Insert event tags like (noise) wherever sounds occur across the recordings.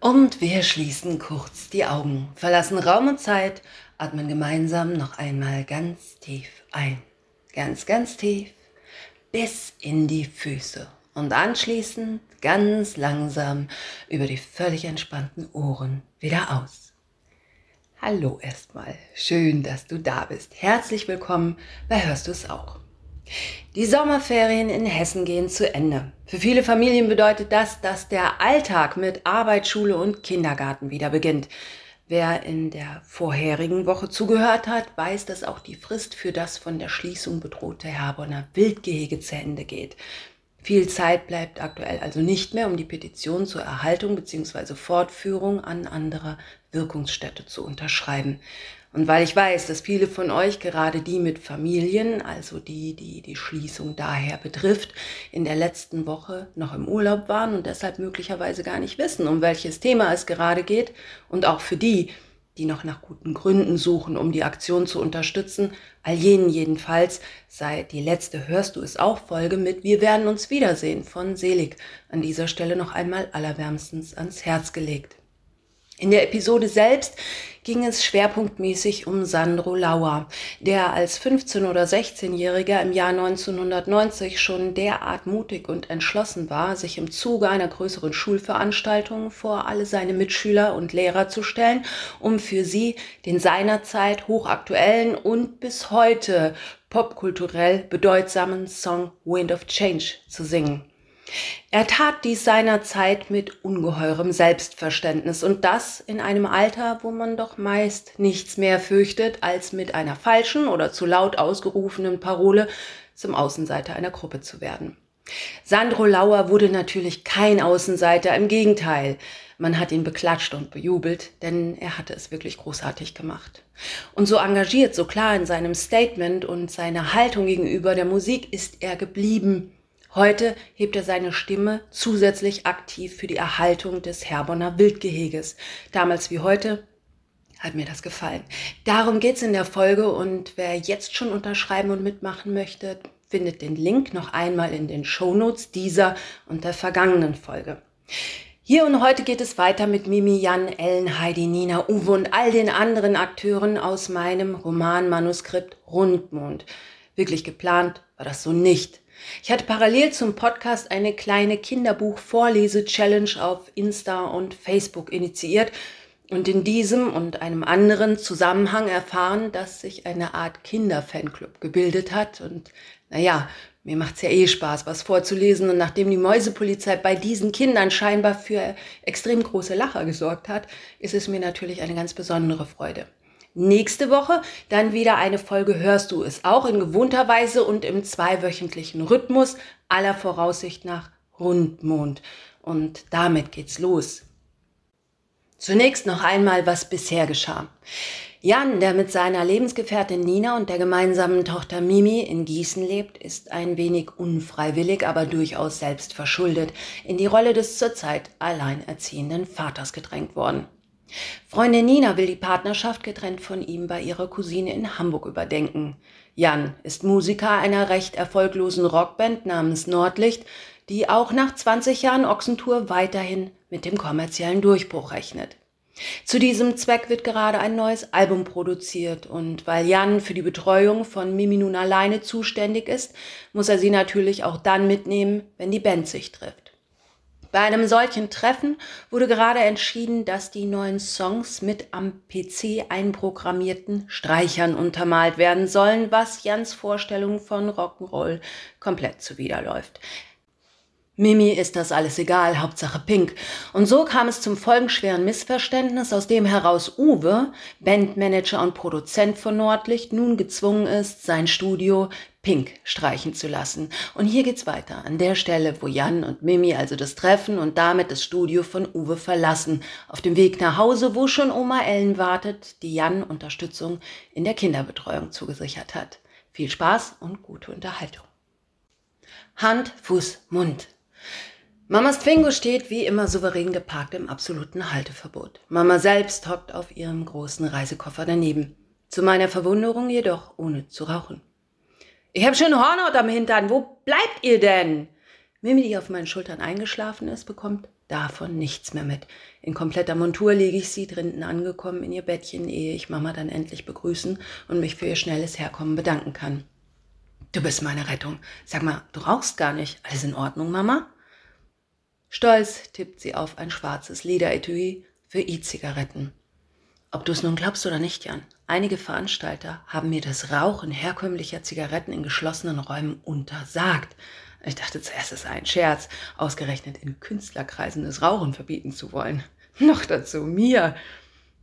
Und wir schließen kurz die Augen, verlassen Raum und Zeit, atmen gemeinsam noch einmal ganz tief ein. Ganz, ganz tief bis in die Füße. Und anschließend ganz langsam über die völlig entspannten Ohren wieder aus. Hallo erstmal. Schön, dass du da bist. Herzlich willkommen bei Hörst du es auch. Die Sommerferien in Hessen gehen zu Ende. Für viele Familien bedeutet das, dass der Alltag mit Arbeit, Schule und Kindergarten wieder beginnt. Wer in der vorherigen Woche zugehört hat, weiß, dass auch die Frist für das von der Schließung bedrohte Herborner Wildgehege zu Ende geht. Viel Zeit bleibt aktuell also nicht mehr, um die Petition zur Erhaltung bzw. Fortführung an anderer Wirkungsstätte zu unterschreiben. Und weil ich weiß, dass viele von euch, gerade die mit Familien, also die, die die Schließung daher betrifft, in der letzten Woche noch im Urlaub waren und deshalb möglicherweise gar nicht wissen, um welches Thema es gerade geht, und auch für die, die noch nach guten Gründen suchen, um die Aktion zu unterstützen, all jenen jedenfalls sei die letzte Hörst du es auch Folge mit Wir werden uns wiedersehen von Selig an dieser Stelle noch einmal allerwärmstens ans Herz gelegt. In der Episode selbst ging es schwerpunktmäßig um Sandro Lauer, der als 15- oder 16-Jähriger im Jahr 1990 schon derart mutig und entschlossen war, sich im Zuge einer größeren Schulveranstaltung vor alle seine Mitschüler und Lehrer zu stellen, um für sie den seinerzeit hochaktuellen und bis heute popkulturell bedeutsamen Song Wind of Change zu singen. Er tat dies seinerzeit mit ungeheurem Selbstverständnis und das in einem Alter, wo man doch meist nichts mehr fürchtet, als mit einer falschen oder zu laut ausgerufenen Parole zum Außenseiter einer Gruppe zu werden. Sandro Lauer wurde natürlich kein Außenseiter, im Gegenteil. Man hat ihn beklatscht und bejubelt, denn er hatte es wirklich großartig gemacht. Und so engagiert, so klar in seinem Statement und seiner Haltung gegenüber der Musik ist er geblieben Heute hebt er seine Stimme zusätzlich aktiv für die Erhaltung des Herborner Wildgeheges. Damals wie heute hat mir das gefallen. Darum geht's in der Folge und wer jetzt schon unterschreiben und mitmachen möchte, findet den Link noch einmal in den Shownotes dieser und der vergangenen Folge. Hier und heute geht es weiter mit Mimi, Jan, Ellen, Heidi, Nina, Uwe und all den anderen Akteuren aus meinem Romanmanuskript Rundmond. Wirklich geplant war das so nicht. Ich hatte parallel zum Podcast eine kleine Kinderbuch-Vorlese-Challenge auf Insta und Facebook initiiert und in diesem und einem anderen Zusammenhang erfahren, dass sich eine Art Kinderfanclub gebildet hat. Und naja, mir macht's ja eh Spaß, was vorzulesen. Und nachdem die Mäusepolizei bei diesen Kindern scheinbar für extrem große Lacher gesorgt hat, ist es mir natürlich eine ganz besondere Freude. Nächste Woche dann wieder eine Folge hörst du es auch in gewohnter Weise und im zweiwöchentlichen Rhythmus, aller Voraussicht nach Rundmond. Und damit geht's los. Zunächst noch einmal, was bisher geschah. Jan, der mit seiner Lebensgefährtin Nina und der gemeinsamen Tochter Mimi in Gießen lebt, ist ein wenig unfreiwillig, aber durchaus selbst verschuldet in die Rolle des zurzeit alleinerziehenden Vaters gedrängt worden. Freundin Nina will die Partnerschaft getrennt von ihm bei ihrer Cousine in Hamburg überdenken. Jan ist Musiker einer recht erfolglosen Rockband namens Nordlicht, die auch nach 20 Jahren Ochsentour weiterhin mit dem kommerziellen Durchbruch rechnet. Zu diesem Zweck wird gerade ein neues Album produziert und weil Jan für die Betreuung von Mimi nun alleine zuständig ist, muss er sie natürlich auch dann mitnehmen, wenn die Band sich trifft. Bei einem solchen Treffen wurde gerade entschieden, dass die neuen Songs mit am PC einprogrammierten Streichern untermalt werden sollen, was Jans Vorstellung von Rock'n'Roll komplett zuwiderläuft. Mimi ist das alles egal, Hauptsache Pink. Und so kam es zum folgenschweren Missverständnis, aus dem heraus Uwe, Bandmanager und Produzent von Nordlicht, nun gezwungen ist, sein Studio Pink streichen zu lassen. Und hier geht's weiter, an der Stelle, wo Jan und Mimi also das Treffen und damit das Studio von Uwe verlassen, auf dem Weg nach Hause, wo schon Oma Ellen wartet, die Jan Unterstützung in der Kinderbetreuung zugesichert hat. Viel Spaß und gute Unterhaltung. Hand, Fuß, Mund. Mamas Twingo steht wie immer souverän geparkt im absoluten Halteverbot. Mama selbst hockt auf ihrem großen Reisekoffer daneben. Zu meiner Verwunderung jedoch ohne zu rauchen. Ich hab schon Hornhaut am Hintern. Wo bleibt ihr denn? Mimi, die auf meinen Schultern eingeschlafen ist, bekommt davon nichts mehr mit. In kompletter Montur lege ich sie drinnen angekommen in ihr Bettchen, ehe ich Mama dann endlich begrüßen und mich für ihr schnelles Herkommen bedanken kann. Du bist meine Rettung. Sag mal, du rauchst gar nicht. Alles in Ordnung, Mama? Stolz tippt sie auf ein schwarzes Lederetui für E-Zigaretten. Ob du es nun glaubst oder nicht, Jan, einige Veranstalter haben mir das Rauchen herkömmlicher Zigaretten in geschlossenen Räumen untersagt. Ich dachte zuerst, es sei ein Scherz, ausgerechnet in Künstlerkreisen das Rauchen verbieten zu wollen. (laughs) Noch dazu mir.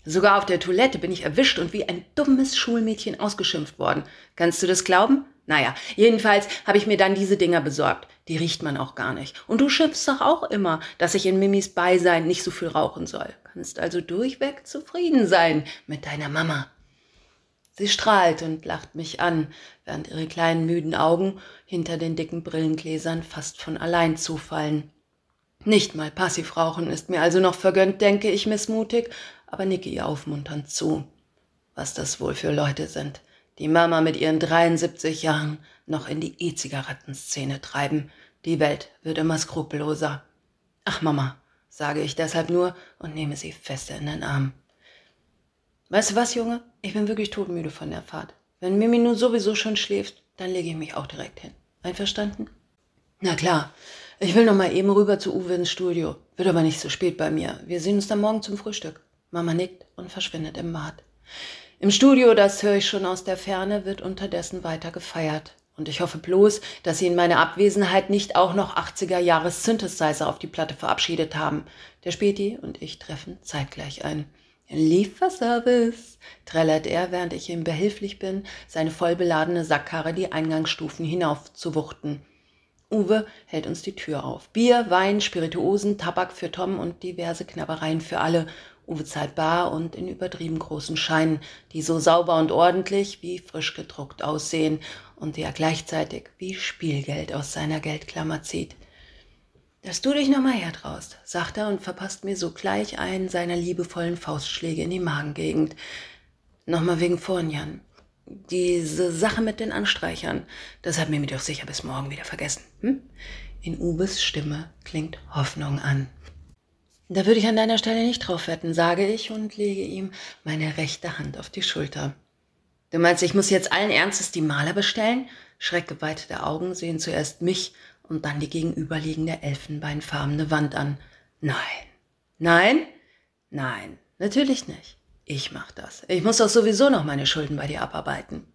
Sogar auf der Toilette bin ich erwischt und wie ein dummes Schulmädchen ausgeschimpft worden. Kannst du das glauben? Naja, jedenfalls habe ich mir dann diese Dinger besorgt. Die riecht man auch gar nicht. Und du schimpfst doch auch immer, dass ich in Mimis Beisein nicht so viel rauchen soll. Kannst also durchweg zufrieden sein mit deiner Mama. Sie strahlt und lacht mich an, während ihre kleinen müden Augen hinter den dicken Brillengläsern fast von allein zufallen. Nicht mal Passivrauchen ist mir also noch vergönnt, denke ich missmutig, aber nicke ihr aufmunternd zu. Was das wohl für Leute sind die Mama mit ihren 73 Jahren noch in die E-Zigarettenszene treiben. Die Welt wird immer skrupelloser. Ach Mama, sage ich deshalb nur und nehme sie fester in den Arm. Weißt du was, Junge? Ich bin wirklich todmüde von der Fahrt. Wenn Mimi nun sowieso schon schläft, dann lege ich mich auch direkt hin. Einverstanden? Na klar. Ich will noch mal eben rüber zu Uwe ins Studio. Wird aber nicht so spät bei mir. Wir sehen uns dann morgen zum Frühstück. Mama nickt und verschwindet im Bad. Im Studio, das höre ich schon aus der Ferne, wird unterdessen weiter gefeiert. Und ich hoffe bloß, dass sie in meiner Abwesenheit nicht auch noch 80er Jahres Synthesizer auf die Platte verabschiedet haben. Der Späti und ich treffen zeitgleich ein. Lieferservice, trällert er, während ich ihm behilflich bin, seine vollbeladene Sackkarre die Eingangsstufen hinauf zu wuchten. Uwe hält uns die Tür auf. Bier, Wein, Spirituosen, Tabak für Tom und diverse Knabbereien für alle Uwe zahlt bar und in übertrieben großen Scheinen, die so sauber und ordentlich wie frisch gedruckt aussehen und die er gleichzeitig wie Spielgeld aus seiner Geldklammer zieht. Dass du dich nochmal hertraust, sagt er und verpasst mir sogleich einen seiner liebevollen Faustschläge in die Magengegend. Nochmal wegen vorn, Jan. Diese Sache mit den Anstreichern, das hat mir doch sicher bis morgen wieder vergessen. Hm? In Uwes Stimme klingt Hoffnung an. Da würde ich an deiner Stelle nicht drauf wetten, sage ich und lege ihm meine rechte Hand auf die Schulter. Du meinst, ich muss jetzt allen Ernstes die Maler bestellen? Schreckgeweitete Augen sehen zuerst mich und dann die gegenüberliegende elfenbeinfarbene Wand an. Nein. Nein? Nein, natürlich nicht. Ich mach das. Ich muss doch sowieso noch meine Schulden bei dir abarbeiten.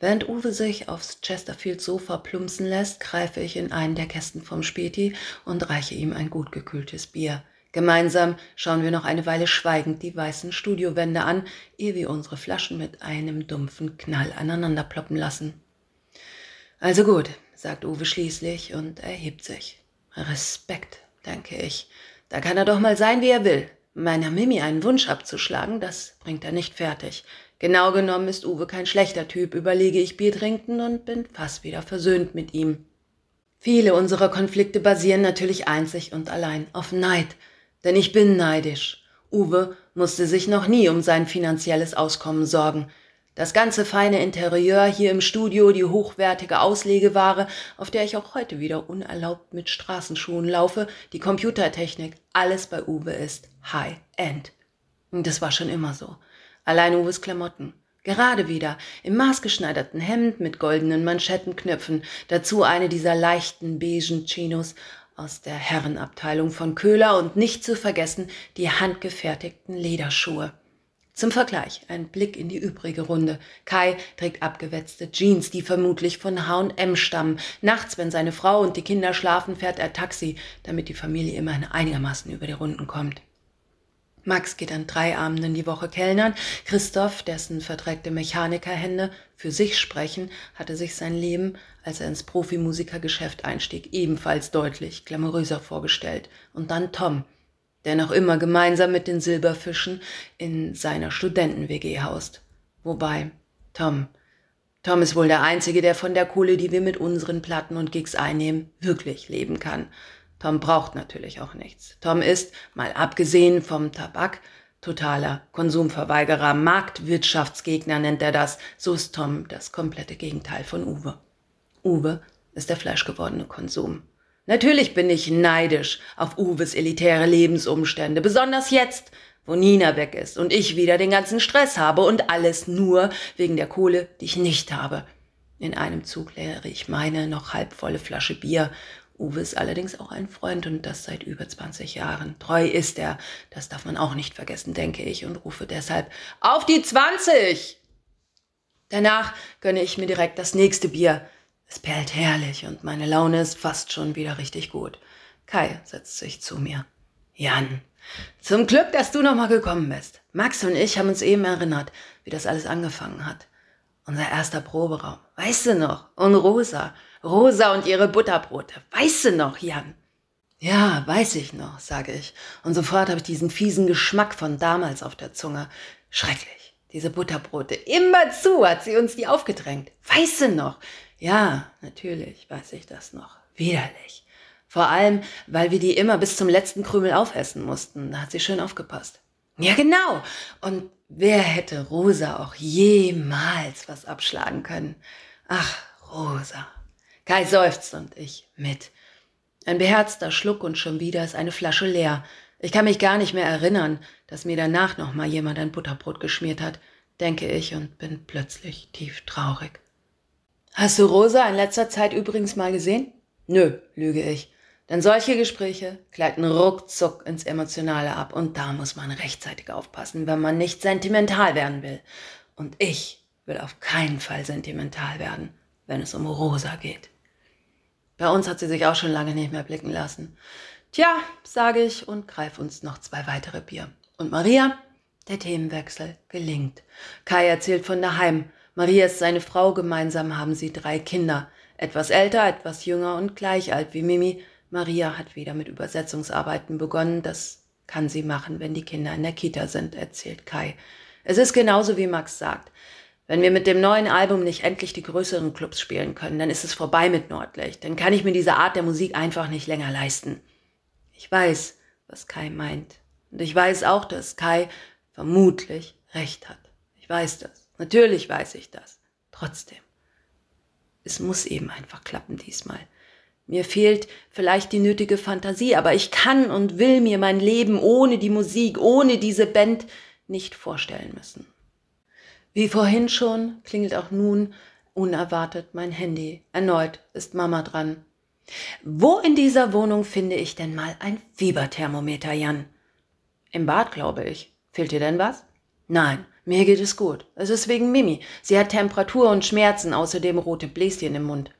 Während Uwe sich aufs Chesterfield-Sofa plumpsen lässt, greife ich in einen der Kästen vom Späti und reiche ihm ein gut gekühltes Bier. Gemeinsam schauen wir noch eine Weile schweigend die weißen Studiowände an, ehe wir unsere Flaschen mit einem dumpfen Knall aneinander ploppen lassen. Also gut, sagt Uwe schließlich und erhebt sich. Respekt, denke ich. Da kann er doch mal sein, wie er will. Meiner Mimi einen Wunsch abzuschlagen, das bringt er nicht fertig. Genau genommen ist Uwe kein schlechter Typ, überlege ich Bier trinken und bin fast wieder versöhnt mit ihm. Viele unserer Konflikte basieren natürlich einzig und allein auf Neid, denn ich bin neidisch. Uwe musste sich noch nie um sein finanzielles Auskommen sorgen. Das ganze feine Interieur hier im Studio, die hochwertige Auslegeware, auf der ich auch heute wieder unerlaubt mit Straßenschuhen laufe, die Computertechnik, alles bei Uwe ist High-End. Das war schon immer so. Allein Uwes Klamotten. Gerade wieder, im maßgeschneiderten Hemd mit goldenen Manschettenknöpfen, dazu eine dieser leichten beigen Chinos aus der Herrenabteilung von Köhler und nicht zu vergessen die handgefertigten Lederschuhe. Zum Vergleich ein Blick in die übrige Runde. Kai trägt abgewetzte Jeans, die vermutlich von H&M stammen. Nachts, wenn seine Frau und die Kinder schlafen, fährt er Taxi, damit die Familie immerhin einigermaßen über die Runden kommt. Max geht an drei Abenden die Woche kellnern. Christoph, dessen verdreckte Mechanikerhände für sich sprechen, hatte sich sein Leben, als er ins Profimusikergeschäft einstieg, ebenfalls deutlich glamouröser vorgestellt. Und dann Tom, der noch immer gemeinsam mit den Silberfischen in seiner Studenten-WG haust. Wobei, Tom, Tom ist wohl der Einzige, der von der Kohle, die wir mit unseren Platten und Gigs einnehmen, wirklich leben kann. Tom braucht natürlich auch nichts. Tom ist, mal abgesehen vom Tabak, totaler Konsumverweigerer, Marktwirtschaftsgegner nennt er das. So ist Tom das komplette Gegenteil von Uwe. Uwe ist der fleischgewordene Konsum. Natürlich bin ich neidisch auf Uwes elitäre Lebensumstände, besonders jetzt, wo Nina weg ist und ich wieder den ganzen Stress habe und alles nur wegen der Kohle, die ich nicht habe. In einem Zug leere ich meine noch halbvolle Flasche Bier. Uwe ist allerdings auch ein Freund und das seit über 20 Jahren. Treu ist er, das darf man auch nicht vergessen, denke ich, und rufe deshalb auf die 20! Danach gönne ich mir direkt das nächste Bier. Es perlt herrlich und meine Laune ist fast schon wieder richtig gut. Kai setzt sich zu mir. Jan, zum Glück, dass du nochmal gekommen bist. Max und ich haben uns eben erinnert, wie das alles angefangen hat. Unser erster Proberaum. Weißt du noch? Und Rosa. Rosa und ihre Butterbrote. Weißt du noch, Jan? Ja, weiß ich noch, sage ich. Und sofort habe ich diesen fiesen Geschmack von damals auf der Zunge. Schrecklich. Diese Butterbrote. Immer zu hat sie uns die aufgedrängt. Weißt du noch? Ja, natürlich weiß ich das noch. Widerlich. Vor allem, weil wir die immer bis zum letzten Krümel aufessen mussten. Da hat sie schön aufgepasst. Ja, genau. Und wer hätte Rosa auch jemals was abschlagen können? Ach, Rosa. Kai seufzt und ich mit. Ein beherzter Schluck und schon wieder ist eine Flasche leer. Ich kann mich gar nicht mehr erinnern, dass mir danach noch mal jemand ein Butterbrot geschmiert hat, denke ich und bin plötzlich tief traurig. Hast du Rosa in letzter Zeit übrigens mal gesehen? Nö, lüge ich. Denn solche Gespräche gleiten ruckzuck ins Emotionale ab und da muss man rechtzeitig aufpassen, wenn man nicht sentimental werden will. Und ich will auf keinen Fall sentimental werden, wenn es um Rosa geht. Bei uns hat sie sich auch schon lange nicht mehr blicken lassen. Tja, sage ich und greife uns noch zwei weitere Bier. Und Maria? Der Themenwechsel gelingt. Kai erzählt von daheim. Maria ist seine Frau, gemeinsam haben sie drei Kinder. Etwas älter, etwas jünger und gleich alt wie Mimi, Maria hat wieder mit Übersetzungsarbeiten begonnen. Das kann sie machen, wenn die Kinder in der Kita sind, erzählt Kai. Es ist genauso wie Max sagt. Wenn wir mit dem neuen Album nicht endlich die größeren Clubs spielen können, dann ist es vorbei mit Nordlicht. Dann kann ich mir diese Art der Musik einfach nicht länger leisten. Ich weiß, was Kai meint. Und ich weiß auch, dass Kai vermutlich recht hat. Ich weiß das. Natürlich weiß ich das. Trotzdem. Es muss eben einfach klappen diesmal. Mir fehlt vielleicht die nötige Fantasie, aber ich kann und will mir mein Leben ohne die Musik, ohne diese Band nicht vorstellen müssen. Wie vorhin schon klingelt auch nun unerwartet mein Handy. Erneut ist Mama dran. Wo in dieser Wohnung finde ich denn mal ein Fieberthermometer, Jan? Im Bad, glaube ich. Fehlt dir denn was? Nein, mir geht es gut. Es ist wegen Mimi. Sie hat Temperatur und Schmerzen, außerdem rote Bläschen im Mund.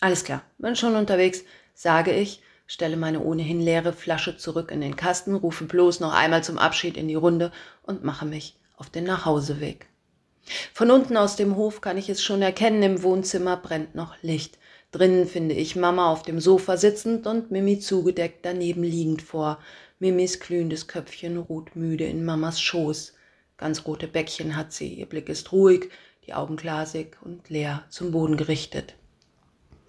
Alles klar, bin schon unterwegs, sage ich, stelle meine ohnehin leere Flasche zurück in den Kasten, rufe bloß noch einmal zum Abschied in die Runde und mache mich auf den Nachhauseweg. Von unten aus dem Hof kann ich es schon erkennen, im Wohnzimmer brennt noch Licht. Drinnen finde ich Mama auf dem Sofa sitzend und Mimi zugedeckt daneben liegend vor. Mimis glühendes Köpfchen ruht müde in Mamas Schoß. Ganz rote Bäckchen hat sie, ihr Blick ist ruhig, die Augen glasig und leer zum Boden gerichtet.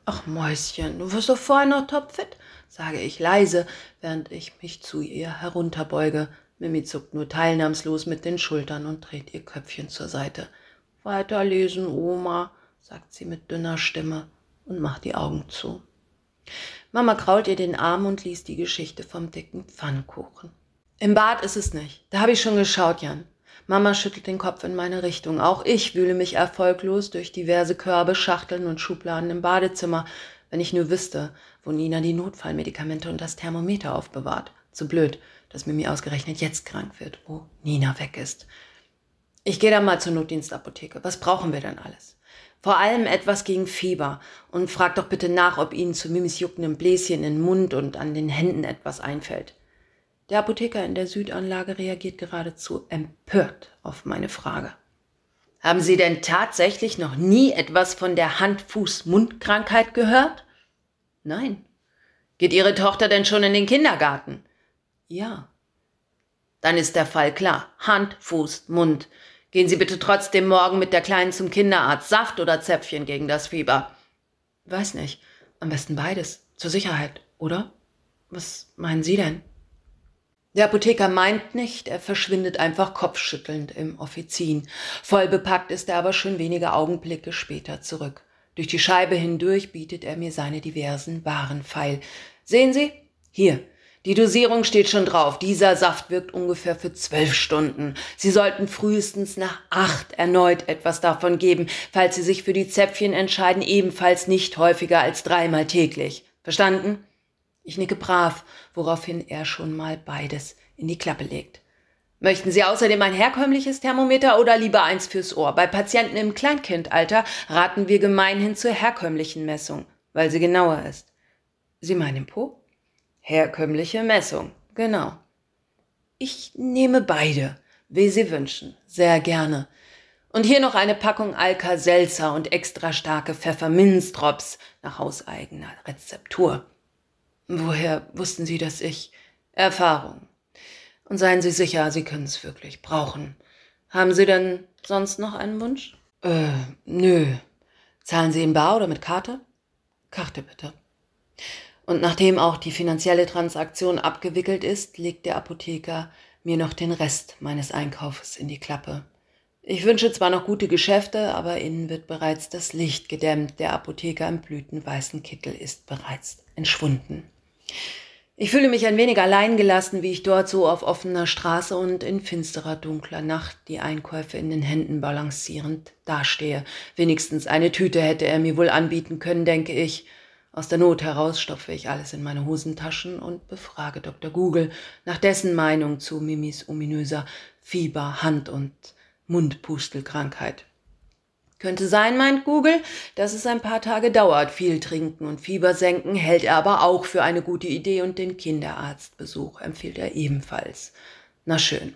Ach Mäuschen, du wirst doch vorher noch topfit, sage ich leise, während ich mich zu ihr herunterbeuge. Mimi zuckt nur teilnahmslos mit den Schultern und dreht ihr Köpfchen zur Seite. Weiterlesen, Oma, sagt sie mit dünner Stimme und macht die Augen zu. Mama krault ihr den Arm und liest die Geschichte vom dicken Pfannkuchen. Im Bad ist es nicht. Da habe ich schon geschaut, Jan. Mama schüttelt den Kopf in meine Richtung. Auch ich wühle mich erfolglos durch diverse Körbe, Schachteln und Schubladen im Badezimmer, wenn ich nur wüsste, wo Nina die Notfallmedikamente und das Thermometer aufbewahrt. Zu blöd, dass Mimi ausgerechnet jetzt krank wird, wo Nina weg ist. Ich gehe dann mal zur Notdienstapotheke. Was brauchen wir denn alles? Vor allem etwas gegen Fieber. Und frag doch bitte nach, ob Ihnen zu Mimis juckendem Bläschen in den Mund und an den Händen etwas einfällt. Der Apotheker in der Südanlage reagiert geradezu empört auf meine Frage. Haben Sie denn tatsächlich noch nie etwas von der Hand-Fuß-Mund-Krankheit gehört? Nein. Geht Ihre Tochter denn schon in den Kindergarten? Ja. Dann ist der Fall klar. Hand, Fuß, Mund. Gehen Sie bitte trotzdem morgen mit der Kleinen zum Kinderarzt. Saft oder Zäpfchen gegen das Fieber? Weiß nicht. Am besten beides. Zur Sicherheit, oder? Was meinen Sie denn? Der Apotheker meint nicht, er verschwindet einfach kopfschüttelnd im Offizin. Voll bepackt ist er aber schon wenige Augenblicke später zurück. Durch die Scheibe hindurch bietet er mir seine diversen Warenpfeil. Sehen Sie? Hier. Die Dosierung steht schon drauf. Dieser Saft wirkt ungefähr für zwölf Stunden. Sie sollten frühestens nach acht erneut etwas davon geben, falls Sie sich für die Zäpfchen entscheiden, ebenfalls nicht häufiger als dreimal täglich. Verstanden? Ich nicke brav, woraufhin er schon mal beides in die Klappe legt. Möchten Sie außerdem ein herkömmliches Thermometer oder lieber eins fürs Ohr? Bei Patienten im Kleinkindalter raten wir gemeinhin zur herkömmlichen Messung, weil sie genauer ist. Sie meinen Po? Herkömmliche Messung, genau. Ich nehme beide, wie Sie wünschen, sehr gerne. Und hier noch eine Packung Alka-Seltzer und extra starke Pfefferminzdrops nach hauseigener Rezeptur. Woher wussten Sie, dass ich Erfahrung? Und seien Sie sicher, Sie können es wirklich brauchen. Haben Sie denn sonst noch einen Wunsch? Äh, nö. Zahlen Sie in Bar oder mit Karte? Karte bitte. Und nachdem auch die finanzielle Transaktion abgewickelt ist, legt der Apotheker mir noch den Rest meines Einkaufes in die Klappe. Ich wünsche zwar noch gute Geschäfte, aber innen wird bereits das Licht gedämmt. Der Apotheker im blütenweißen Kittel ist bereits entschwunden. Ich fühle mich ein wenig allein gelassen, wie ich dort so auf offener Straße und in finsterer, dunkler Nacht die Einkäufe in den Händen balancierend dastehe. Wenigstens eine Tüte hätte er mir wohl anbieten können, denke ich. Aus der Not heraus stopfe ich alles in meine Hosentaschen und befrage Dr. Google nach dessen Meinung zu Mimis ominöser Fieber, Hand- und Mundpustelkrankheit. Könnte sein, meint Google, dass es ein paar Tage dauert. Viel trinken und Fieber senken hält er aber auch für eine gute Idee und den Kinderarztbesuch empfiehlt er ebenfalls. Na schön.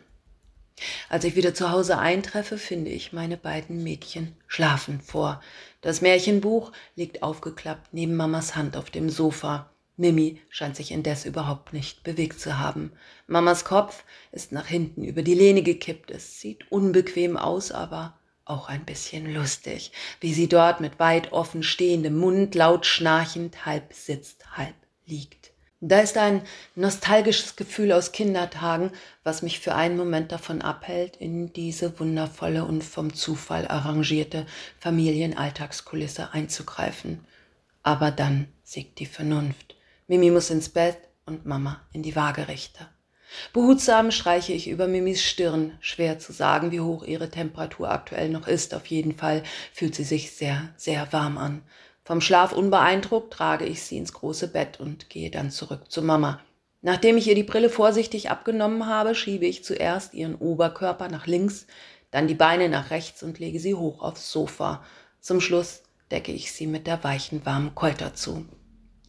Als ich wieder zu Hause eintreffe, finde ich meine beiden Mädchen schlafen vor. Das Märchenbuch liegt aufgeklappt neben Mamas Hand auf dem Sofa. Mimi scheint sich indes überhaupt nicht bewegt zu haben. Mamas Kopf ist nach hinten über die Lehne gekippt. Es sieht unbequem aus, aber auch ein bisschen lustig, wie sie dort mit weit offen stehendem Mund laut schnarchend halb sitzt, halb liegt. Da ist ein nostalgisches Gefühl aus Kindertagen, was mich für einen Moment davon abhält, in diese wundervolle und vom Zufall arrangierte Familienalltagskulisse einzugreifen. Aber dann siegt die Vernunft. Mimi muss ins Bett und Mama in die Waagerechte. Behutsam streiche ich über Mimis Stirn. Schwer zu sagen, wie hoch ihre Temperatur aktuell noch ist. Auf jeden Fall fühlt sie sich sehr, sehr warm an. Vom Schlaf unbeeindruckt trage ich sie ins große Bett und gehe dann zurück zu Mama. Nachdem ich ihr die Brille vorsichtig abgenommen habe, schiebe ich zuerst ihren Oberkörper nach links, dann die Beine nach rechts und lege sie hoch aufs Sofa. Zum Schluss decke ich sie mit der weichen, warmen Keuter zu.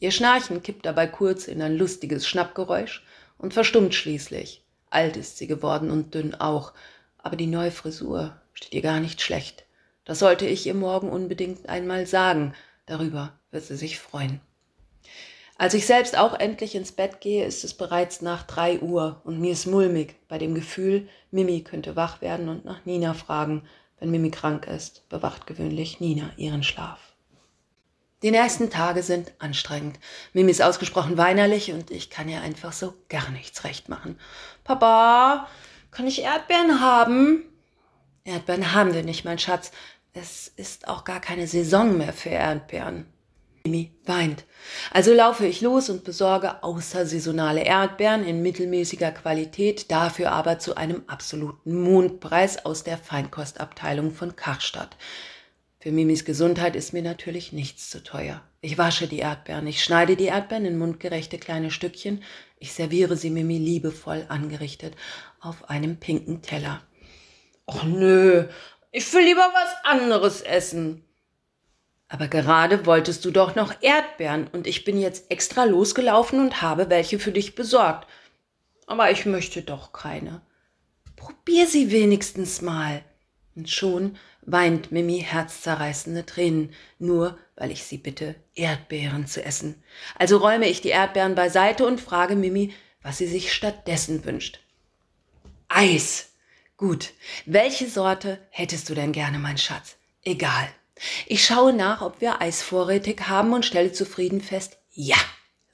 Ihr Schnarchen kippt dabei kurz in ein lustiges Schnappgeräusch und verstummt schließlich. Alt ist sie geworden und dünn auch, aber die neue Frisur steht ihr gar nicht schlecht. Das sollte ich ihr morgen unbedingt einmal sagen, darüber wird sie sich freuen. Als ich selbst auch endlich ins Bett gehe, ist es bereits nach drei Uhr und mir ist mulmig bei dem Gefühl, Mimi könnte wach werden und nach Nina fragen. Wenn Mimi krank ist, bewacht gewöhnlich Nina ihren Schlaf. Die nächsten Tage sind anstrengend. Mimi ist ausgesprochen weinerlich und ich kann ihr einfach so gar nichts recht machen. Papa, kann ich Erdbeeren haben? Erdbeeren haben wir nicht, mein Schatz. Es ist auch gar keine Saison mehr für Erdbeeren. Mimi weint. Also laufe ich los und besorge außersaisonale Erdbeeren in mittelmäßiger Qualität, dafür aber zu einem absoluten Mondpreis aus der Feinkostabteilung von Karstadt. Für Mimis Gesundheit ist mir natürlich nichts zu teuer. Ich wasche die Erdbeeren, ich schneide die Erdbeeren in mundgerechte kleine Stückchen, ich serviere sie Mimi liebevoll angerichtet auf einem pinken Teller. Och nö, ich will lieber was anderes essen. Aber gerade wolltest du doch noch Erdbeeren und ich bin jetzt extra losgelaufen und habe welche für dich besorgt. Aber ich möchte doch keine. Probier sie wenigstens mal. Und schon weint Mimi herzzerreißende Tränen, nur weil ich sie bitte, Erdbeeren zu essen. Also räume ich die Erdbeeren beiseite und frage Mimi, was sie sich stattdessen wünscht. Eis. Gut. Welche Sorte hättest du denn gerne, mein Schatz? Egal. Ich schaue nach, ob wir Eis vorrätig haben und stelle zufrieden fest, ja,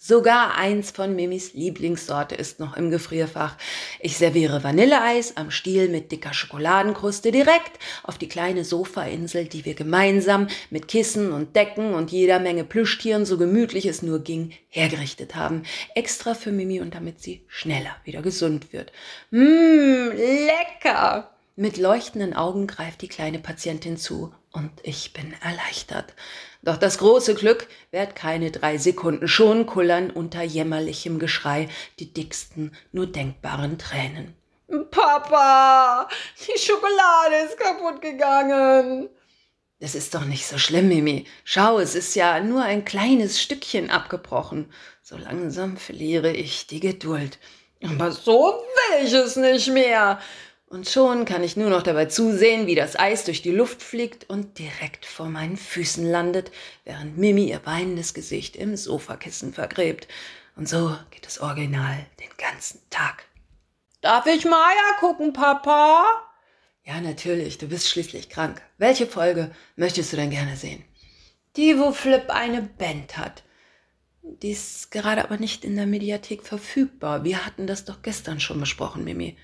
Sogar eins von Mimis Lieblingssorte ist noch im Gefrierfach. Ich serviere Vanilleeis am Stiel mit dicker Schokoladenkruste direkt auf die kleine Sofainsel, die wir gemeinsam mit Kissen und Decken und jeder Menge Plüschtieren, so gemütlich es nur ging, hergerichtet haben. Extra für Mimi und damit sie schneller wieder gesund wird. Mmm, lecker! Mit leuchtenden Augen greift die kleine Patientin zu und ich bin erleichtert. Doch das große Glück währt keine drei Sekunden, schon kullern unter jämmerlichem Geschrei die dicksten, nur denkbaren Tränen. Papa, die Schokolade ist kaputt gegangen. Das ist doch nicht so schlimm, Mimi. Schau, es ist ja nur ein kleines Stückchen abgebrochen. So langsam verliere ich die Geduld. Aber so will ich es nicht mehr. Und schon kann ich nur noch dabei zusehen, wie das Eis durch die Luft fliegt und direkt vor meinen Füßen landet, während Mimi ihr weinendes Gesicht im Sofakissen vergräbt. Und so geht das Original den ganzen Tag. Darf ich Maya gucken, Papa? Ja, natürlich, du bist schließlich krank. Welche Folge möchtest du denn gerne sehen? Die, wo Flip eine Band hat. Die ist gerade aber nicht in der Mediathek verfügbar. Wir hatten das doch gestern schon besprochen, Mimi.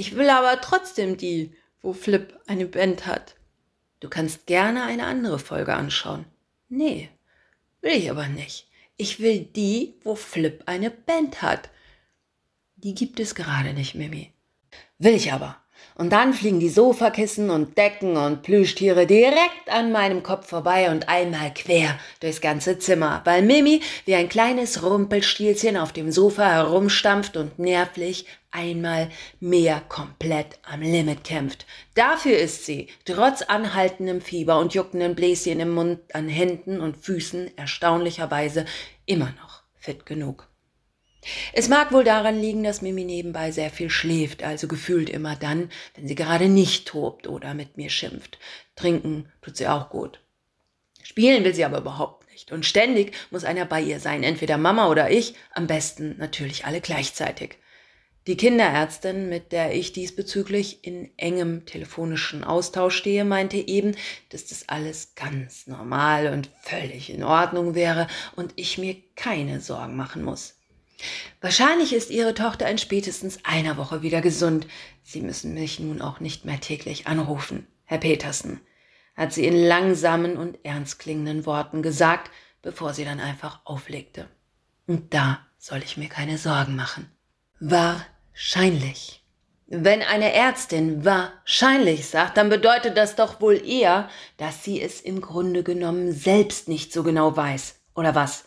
Ich will aber trotzdem die, wo Flip eine Band hat. Du kannst gerne eine andere Folge anschauen. Nee, will ich aber nicht. Ich will die, wo Flip eine Band hat. Die gibt es gerade nicht, Mimi. Will ich aber. Und dann fliegen die Sofakissen und Decken und Plüschtiere direkt an meinem Kopf vorbei und einmal quer durchs ganze Zimmer, weil Mimi wie ein kleines Rumpelstielchen auf dem Sofa herumstampft und nervlich einmal mehr komplett am Limit kämpft. Dafür ist sie, trotz anhaltendem Fieber und juckenden Bläschen im Mund, an Händen und Füßen erstaunlicherweise immer noch fit genug. Es mag wohl daran liegen, dass Mimi nebenbei sehr viel schläft, also gefühlt immer dann, wenn sie gerade nicht tobt oder mit mir schimpft. Trinken tut sie auch gut. Spielen will sie aber überhaupt nicht. Und ständig muss einer bei ihr sein, entweder Mama oder ich, am besten natürlich alle gleichzeitig. Die Kinderärztin, mit der ich diesbezüglich in engem telefonischen Austausch stehe, meinte eben, dass das alles ganz normal und völlig in Ordnung wäre und ich mir keine Sorgen machen muss. Wahrscheinlich ist Ihre Tochter in spätestens einer Woche wieder gesund. Sie müssen mich nun auch nicht mehr täglich anrufen, Herr Petersen, hat sie in langsamen und ernst klingenden Worten gesagt, bevor sie dann einfach auflegte. Und da soll ich mir keine Sorgen machen. Wahrscheinlich. Wenn eine Ärztin wahrscheinlich sagt, dann bedeutet das doch wohl eher, dass sie es im Grunde genommen selbst nicht so genau weiß. Oder was?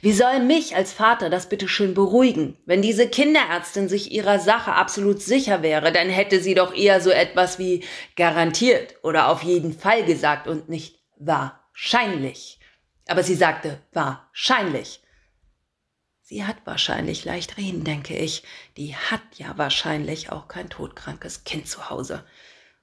Wie soll mich als Vater das bitte schön beruhigen? Wenn diese Kinderärztin sich ihrer Sache absolut sicher wäre, dann hätte sie doch eher so etwas wie garantiert oder auf jeden Fall gesagt und nicht wahrscheinlich. Aber sie sagte wahrscheinlich. Sie hat wahrscheinlich leicht reden, denke ich. Die hat ja wahrscheinlich auch kein todkrankes Kind zu Hause.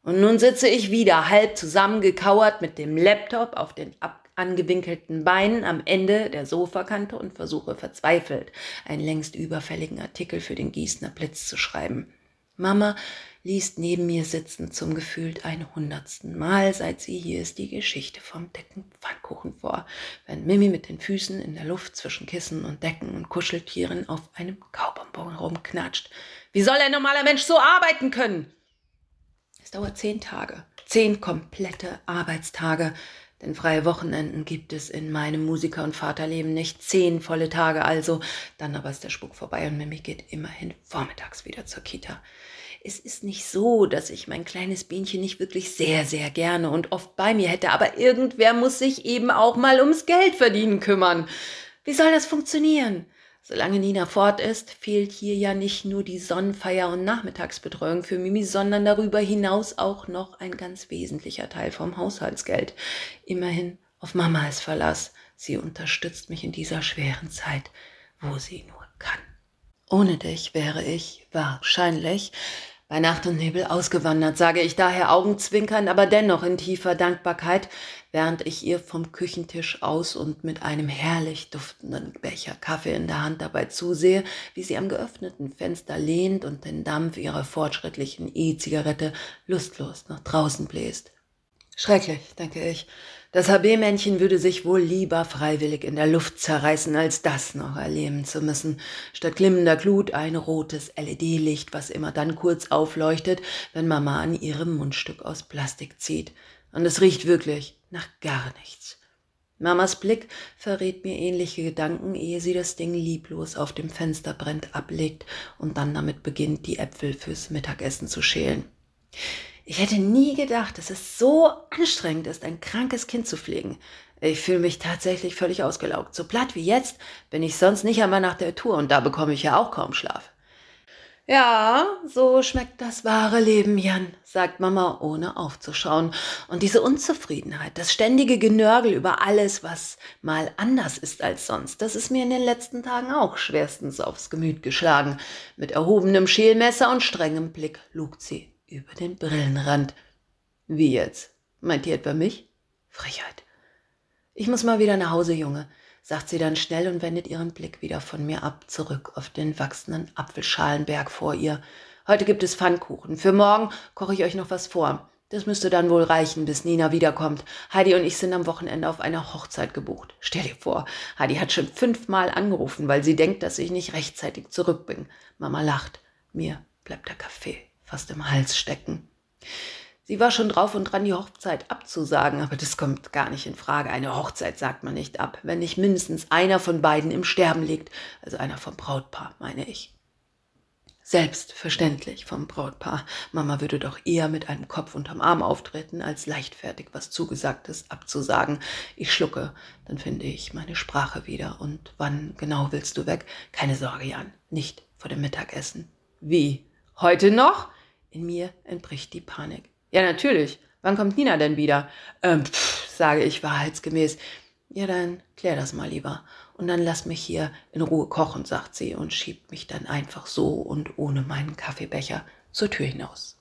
Und nun sitze ich wieder halb zusammengekauert mit dem Laptop auf den ab angewinkelten Beinen am Ende der Sofakante und versuche verzweifelt, einen längst überfälligen Artikel für den Gießener Blitz zu schreiben. Mama liest neben mir sitzend zum gefühlt einhundertsten Mal, seit sie hier ist, die Geschichte vom Deckenpfannkuchen vor, während Mimi mit den Füßen in der Luft zwischen Kissen und Decken und Kuscheltieren auf einem Kaubonbon rumknatscht. Wie soll ein normaler Mensch so arbeiten können? Es dauert zehn Tage, zehn komplette Arbeitstage, denn freie Wochenenden gibt es in meinem Musiker- und Vaterleben nicht. Zehn volle Tage also. Dann aber ist der Spuk vorbei und Mimi geht immerhin vormittags wieder zur Kita. Es ist nicht so, dass ich mein kleines Bienchen nicht wirklich sehr, sehr gerne und oft bei mir hätte, aber irgendwer muss sich eben auch mal ums Geld verdienen kümmern. Wie soll das funktionieren? Solange Nina fort ist, fehlt hier ja nicht nur die Sonnenfeier- und Nachmittagsbetreuung für Mimi, sondern darüber hinaus auch noch ein ganz wesentlicher Teil vom Haushaltsgeld. Immerhin auf Mama ist Verlass. Sie unterstützt mich in dieser schweren Zeit, wo sie nur kann. Ohne dich wäre ich wahrscheinlich bei Nacht und Nebel ausgewandert, sage ich daher augenzwinkernd, aber dennoch in tiefer Dankbarkeit, während ich ihr vom Küchentisch aus und mit einem herrlich duftenden Becher Kaffee in der Hand dabei zusehe, wie sie am geöffneten Fenster lehnt und den Dampf ihrer fortschrittlichen E-Zigarette lustlos nach draußen bläst. Schrecklich, denke ich, Das HB-Männchen würde sich wohl lieber freiwillig in der Luft zerreißen, als das noch erleben zu müssen. Statt glimmender Glut ein rotes LED-Licht, was immer dann kurz aufleuchtet, wenn Mama an ihrem Mundstück aus Plastik zieht. Und es riecht wirklich nach gar nichts. Mamas Blick verrät mir ähnliche Gedanken, ehe sie das Ding lieblos auf dem Fensterbrett ablegt und dann damit beginnt, die Äpfel fürs Mittagessen zu schälen. Ich hätte nie gedacht, dass es so anstrengend ist, ein krankes Kind zu pflegen. Ich fühle mich tatsächlich völlig ausgelaugt. So platt wie jetzt bin ich sonst nicht einmal nach der Tour und da bekomme ich ja auch kaum Schlaf. Ja, so schmeckt das wahre Leben, Jan, sagt Mama, ohne aufzuschauen. Und diese Unzufriedenheit, das ständige Genörgel über alles, was mal anders ist als sonst, das ist mir in den letzten Tagen auch schwerstens aufs Gemüt geschlagen. Mit erhobenem Schälmesser und strengem Blick lugt sie über den Brillenrand. Wie jetzt? Meint ihr etwa mich? Frechheit. Ich muss mal wieder nach Hause, Junge, sagt sie dann schnell und wendet ihren Blick wieder von mir ab, zurück auf den wachsenden Apfelschalenberg vor ihr. Heute gibt es Pfannkuchen. Für morgen koche ich euch noch was vor. Das müsste dann wohl reichen, bis Nina wiederkommt. Heidi und ich sind am Wochenende auf eine Hochzeit gebucht. Stell dir vor, Heidi hat schon fünfmal angerufen, weil sie denkt, dass ich nicht rechtzeitig zurück bin. Mama lacht. Mir bleibt der Kaffee fast im Hals stecken. Sie war schon drauf und dran, die Hochzeit abzusagen, aber das kommt gar nicht in Frage. Eine Hochzeit sagt man nicht ab, wenn nicht mindestens einer von beiden im Sterben liegt, also einer vom Brautpaar, meine ich. Selbstverständlich vom Brautpaar. Mama würde doch eher mit einem Kopf unterm Arm auftreten, als leichtfertig was Zugesagtes abzusagen. Ich schlucke, dann finde ich meine Sprache wieder. Und wann genau willst du weg? Keine Sorge, Jan, nicht vor dem Mittagessen. Wie? Heute noch? In mir entbricht die Panik. Ja, natürlich. Wann kommt Nina denn wieder? Ähm, pff, sage ich wahrheitsgemäß. Ja, dann klär das mal lieber. Und dann lass mich hier in Ruhe kochen, sagt sie und schiebt mich dann einfach so und ohne meinen Kaffeebecher zur Tür hinaus.